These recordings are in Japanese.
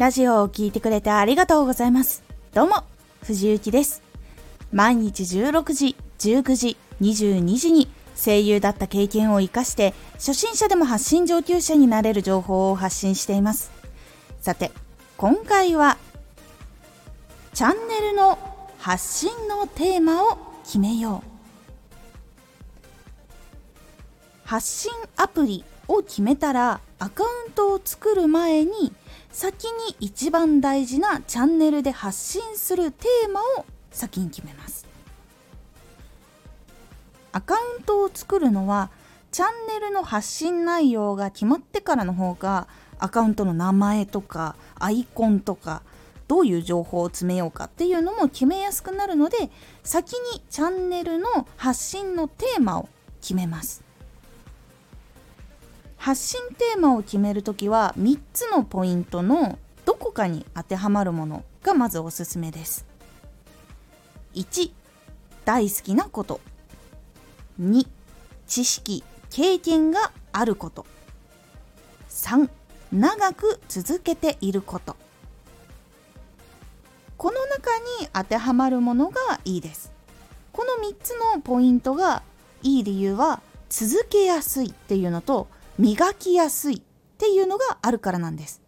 ラジオを聴いてくれてありがとうございます。どうも、藤幸です。毎日16時、19時、22時に声優だった経験を活かして初心者でも発信上級者になれる情報を発信しています。さて、今回はチャンネルの発信のテーマを決めよう。発信アプリを決めたらアカウントを作る前に先に一番大事なチャンネルで発信するテーマを先に決めます。アカウントを作るのはチャンネルの発信内容が決まってからの方がアカウントの名前とかアイコンとかどういう情報を詰めようかっていうのも決めやすくなるので先にチャンネルの発信のテーマを決めます。発信テーマを決めるときは3つのポイントのどこかに当てはまるものがまずおすすめです。1大好きなこと。2知識経験があること。3長く続けていること。この中に当てはまるものがいいです。この3つのポイントがいい理由は続けやすいっていうのと磨きやすいっていうのがあるからなんです。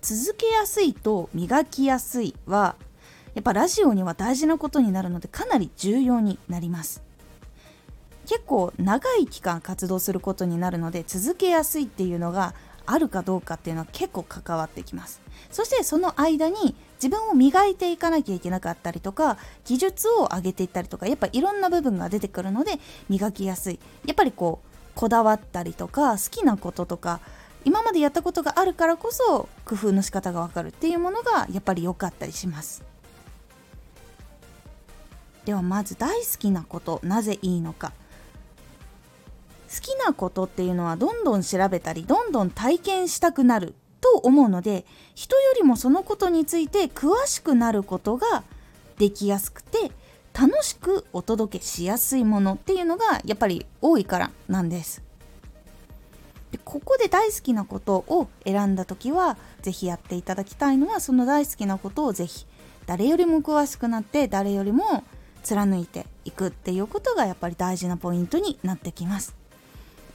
続けやすいと磨きやすいはやっぱラジオには大事なことになるのでかなり重要になります。結構長い期間活動することになるので続けやすいっていうのがあるかどうかっていうのは結構関わってきます。そしてその間に自分を磨いていかなきゃいけなかったりとか技術を上げていったりとかやっぱいろんな部分が出てくるので磨きやすい。やっぱりこうこだわったりとか好きなこととか今までやったことがあるからこそ工夫の仕方がわかるっていうものがやっぱり良かったりします。ではまず大好きなことなぜいいのか。好きなことっていうのはどんどん調べたりどんどん体験したくなると思うので人よりもそのことについて詳しくなることができやすくて楽しくお届けしやすいものっていうのがやっぱり多いからなんです。でここで大好きなことを選んだ時は是非やっていただきたいのはその大好きなことを是非誰よりも詳しくなって誰よりも貫いていくっていうことがやっぱり大事なポイントになってきます。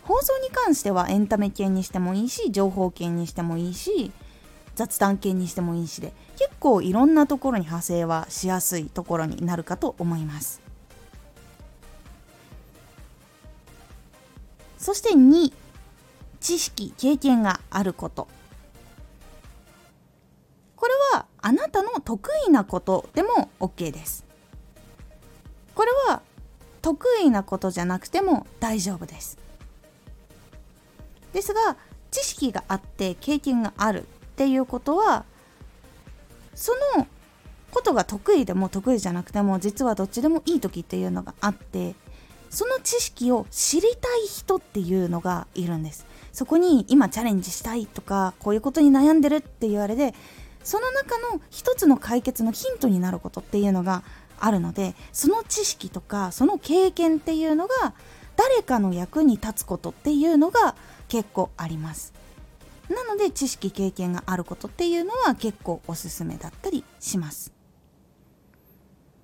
放送に関してはエンタメ系にしてもいいし情報系にしてもいいし雑談系にしてもいいしで結構いろんなところに派生はしやすいところになるかと思います。そして2知識経験があること。これはあなたの得意なことでも OK です。これは得意なことじゃなくても大丈夫です。ですが知識があって経験があるっていうことはそのことが得意でも得意じゃなくても実はどっちでもいい時っていうのがあってその知識を知りたい人っていうのがいるんです。そこに今チャレンジしたいとかこういうことに悩んでるって言われてその中の一つの解決のヒントになることっていうのがあるのでその知識とかその経験っていうのが誰かの役に立つことっていうのが結構あります。なので知識経験があることっていうのは結構おすすめだったりします。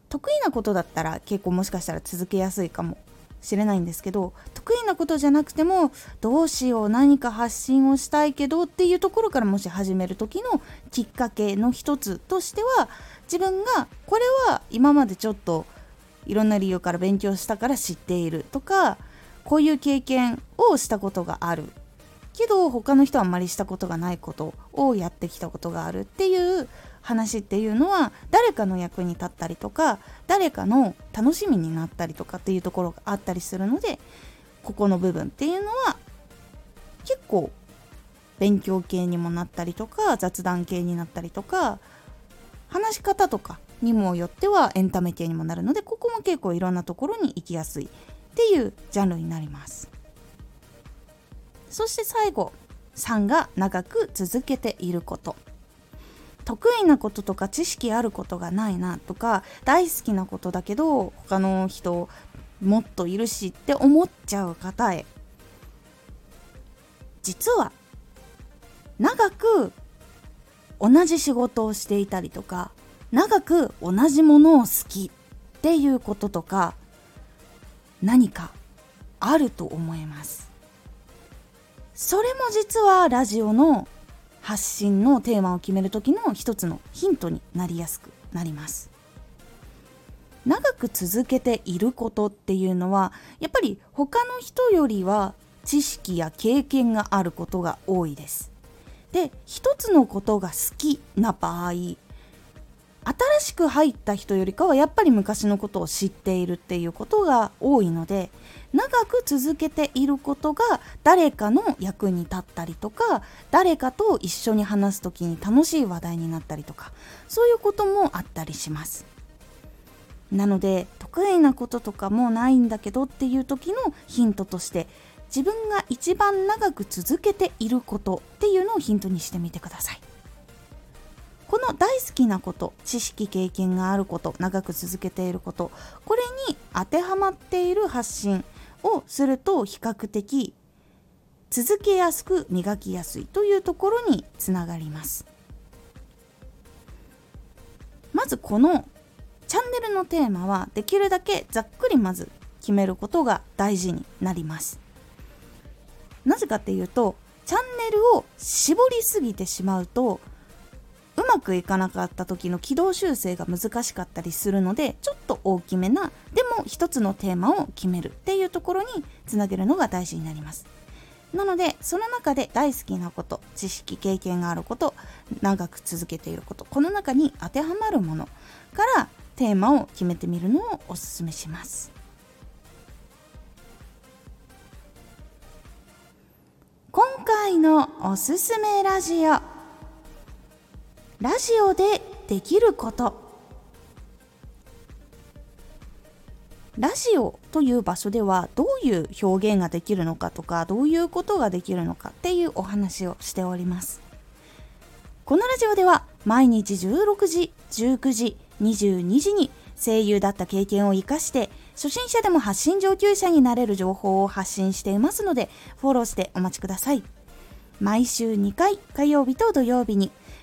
得意なことだったら結構もしかしたら続けやすいかもしれないんですけど得意なことじゃなくてもどうしよう何か発信をしたいけどっていうところからもし始める時のきっかけの一つとしては自分がこれは今までちょっといろんな理由から勉強したから知っているとかこういう経験をしたことがあるけど他の人はあんまりしたことがないことをやってきたことがあるっていう話っていうのは誰かの役に立ったりとか誰かの楽しみになったりとかっていうところがあったりするのでここの部分っていうのは結構勉強系にもなったりとか雑談系になったりとか話し方とかにもよってはエンタメ系にもなるのでここも結構いろんなところに行きやすいっていうジャンルになります。そして最後3が長く続けていること。得意なこととか知識あることがないなとか大好きなことだけど他の人もっといるしって思っちゃう方へ。実は長く同じ仕事をしていたりとか長く同じものを好きっていうこととか何かあると思います。それも実はラジオの発信のテーマを決める時の一つのヒントになりやすくなります。長く続けていることっていうのはやっぱり他の人よりは知識や経験があることが多いです。で一つのことが好きな場合新しく入った人よりかはやっぱり昔のことを知っているっていうことが多いので長く続けていることが誰かの役に立ったりとか誰かと一緒に話す時に楽しい話題になったりとかそういうこともあったりします。なので得意なこととかもないんだけどっていう時のヒントとして自分が一番長く続けていることっていうのをヒントにしてみてください。この大好きなこと知識経験があること長く続けていることこれに当てはまっている発信をすると比較的続けやすく磨きやすいというところにつながります。まずこのチャンネルのテーマはできるだけざっくりまず決めることが大事になります。なぜかっていうとチャンネルを絞りすぎてしまうとまくいかなかった時の軌道修正が難しかったりするのでちょっと大きめなでも一つのテーマを決めるっていうところにつなげるのが大事になります。なのでその中で大好きなこと知識経験があること長く続けていることこの中に当てはまるものからテーマを決めてみるのをおすすめします。今回のおすすめラジオ。ラジオでできること。ラジオという場所ではどういう表現ができるのかとかどういうことができるのかっていうお話をしております。このラジオでは毎日16時19時22時に声優だった経験を生かして初心者でも発信上級者になれる情報を発信していますのでフォローしてお待ちください。毎週2回火曜日と土曜日に